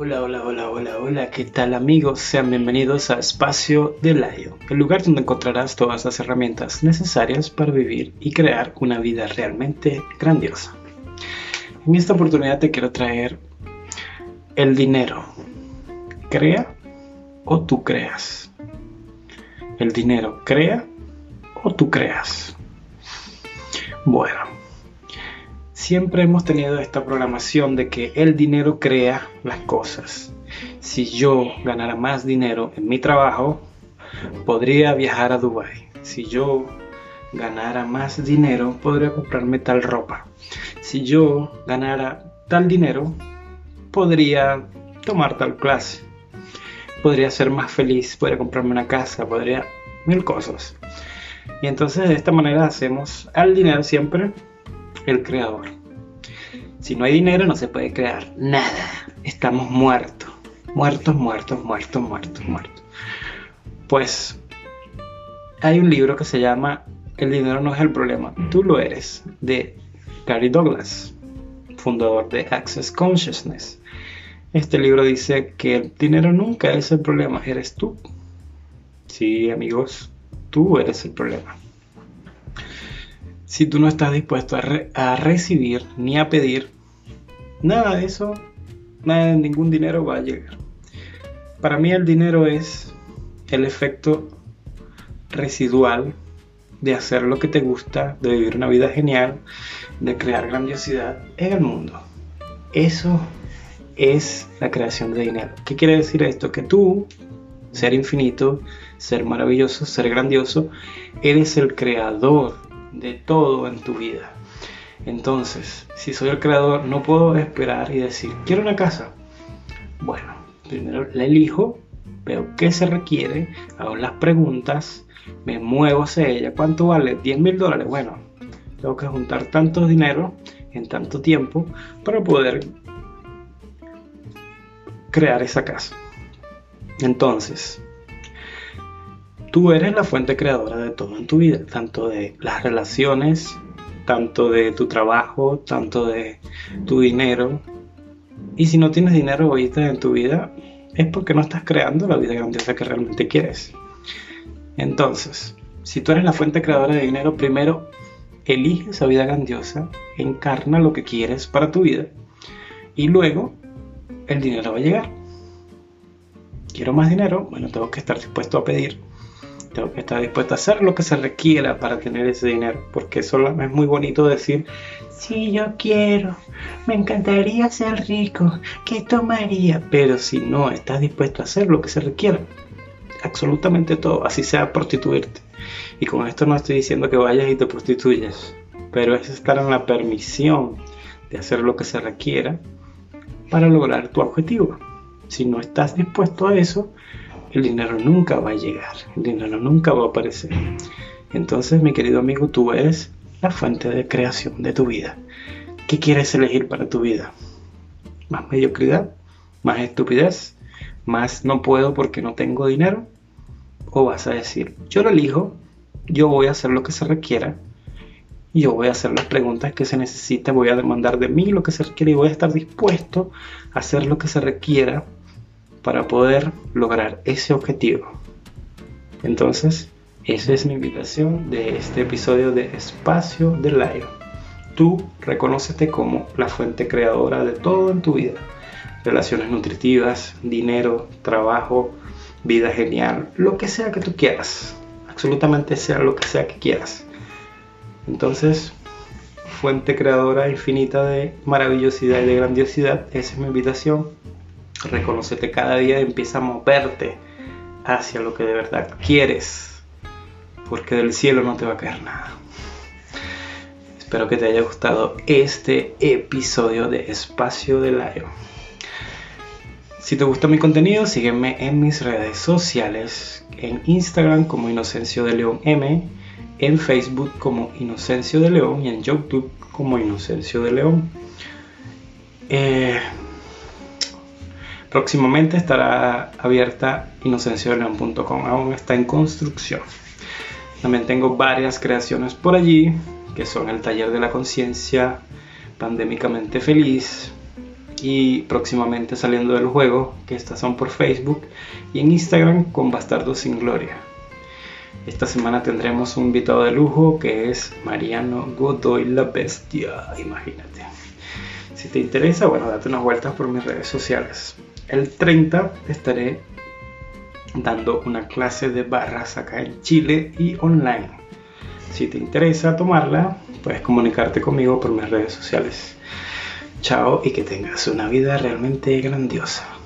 Hola, hola, hola, hola, hola, ¿qué tal amigos? Sean bienvenidos a Espacio de Layo, el lugar donde encontrarás todas las herramientas necesarias para vivir y crear una vida realmente grandiosa. En esta oportunidad te quiero traer el dinero. ¿Crea o tú creas? El dinero crea o tú creas. Bueno, siempre hemos tenido esta programación de que el dinero crea las cosas. Si yo ganara más dinero en mi trabajo, podría viajar a Dubai. Si yo ganara más dinero, podría comprarme tal ropa. Si yo ganara tal dinero, podría tomar tal clase. Podría ser más feliz, podría comprarme una casa, podría mil cosas. Y entonces de esta manera hacemos al dinero siempre el creador. Si no hay dinero no se puede crear nada. Estamos muertos. Muertos, muertos, muertos, muertos, muertos. Pues hay un libro que se llama El dinero no es el problema, tú lo eres, de Gary Douglas, fundador de Access Consciousness. Este libro dice que el dinero nunca es el problema, eres tú. Sí, amigos, tú eres el problema. Si tú no estás dispuesto a, recibir ni a pedir, nada de eso, nada de ningún dinero va a llegar. Para mí el dinero es el efecto residual de hacer lo que te gusta, de vivir una vida genial, de crear grandiosidad en el mundo. Eso es la creación de dinero. ¿Qué quiere decir esto? Que tú, ser infinito, ser maravilloso, ser grandioso, eres el creador de todo en tu vida. Entonces, si soy el creador, no puedo esperar y decir, quiero una casa. Bueno, primero la elijo, veo qué se requiere, hago las preguntas, me muevo hacia ella. ¿Cuánto vale? 10 mil dólares. Bueno, tengo que juntar tanto dinero en tanto tiempo para poder crear esa casa. Entonces, Tú eres la fuente creadora de todo en tu vida, tanto de las relaciones, tanto de tu trabajo, tanto de tu dinero. Y si no tienes dinero ahorita en tu vida, es porque no estás creando la vida grandiosa que realmente quieres. Entonces, si tú eres la fuente creadora de dinero, primero elige esa vida grandiosa, encarna lo que quieres para tu vida y luego el dinero va a llegar. Quiero más dinero, bueno, tengo que estar dispuesto a pedir tengo que estar dispuesto a hacer lo que se requiera para tener ese dinero, porque eso es muy bonito decir, sí, yo quiero, me encantaría ser rico, ¿qué tomaría? Pero si no estás dispuesto a hacer lo que se requiera, absolutamente todo, así sea prostituirte. Y con esto no estoy diciendo que vayas y te prostituyas, pero es estar en la permisión de hacer lo que se requiera para lograr tu objetivo. Si no estás dispuesto a eso, el dinero nunca va a llegar, el dinero nunca va a aparecer. Entonces, mi querido amigo, tú eres la fuente de creación de tu vida. ¿Qué quieres elegir para tu vida? ¿Más mediocridad? ¿Más estupidez? ¿Más no puedo porque no tengo dinero? ¿O vas a decir, yo lo elijo, yo voy a hacer lo que se requiera, yo voy a hacer las preguntas que se necesiten, voy a demandar de mí lo que se requiere y voy a estar dispuesto a hacer lo que se requiera para poder lograr ese objetivo. Entonces, esa es mi invitación de este episodio de Espacio de Live. Tú reconócete como la fuente creadora de todo en tu vida. Relaciones nutritivas, dinero, trabajo, vida genial, lo que sea que tú quieras. Absolutamente sea lo que sea que quieras. Entonces, fuente creadora infinita de maravillosidad y de grandiosidad, esa es mi invitación Reconocete cada día y empieza a moverte hacia lo que de verdad quieres, porque del cielo no te va a caer nada. Espero que te haya gustado este episodio de Espacio de Layo. Si te gusta mi contenido, sígueme en mis redes sociales, en Instagram como Inocencio de León M, en Facebook como Inocencio de León y en YouTube como Inocencio de León. Eh, Próximamente estará abierta inocenciodeleon.com, aún está en construcción. También tengo varias creaciones por allí, que son el taller de la conciencia, pandémicamente feliz, y próximamente saliendo del juego, que estas son por Facebook y en Instagram con Bastardos sin Gloria. Esta semana tendremos un invitado de lujo que es Mariano Godoy la Bestia, imagínate. Si te interesa, bueno, date unas vueltas por mis redes sociales. El 30 estaré dando una clase de barras acá en Chile y online. Si te interesa tomarla, puedes comunicarte conmigo por mis redes sociales. Chao y que tengas una vida realmente grandiosa.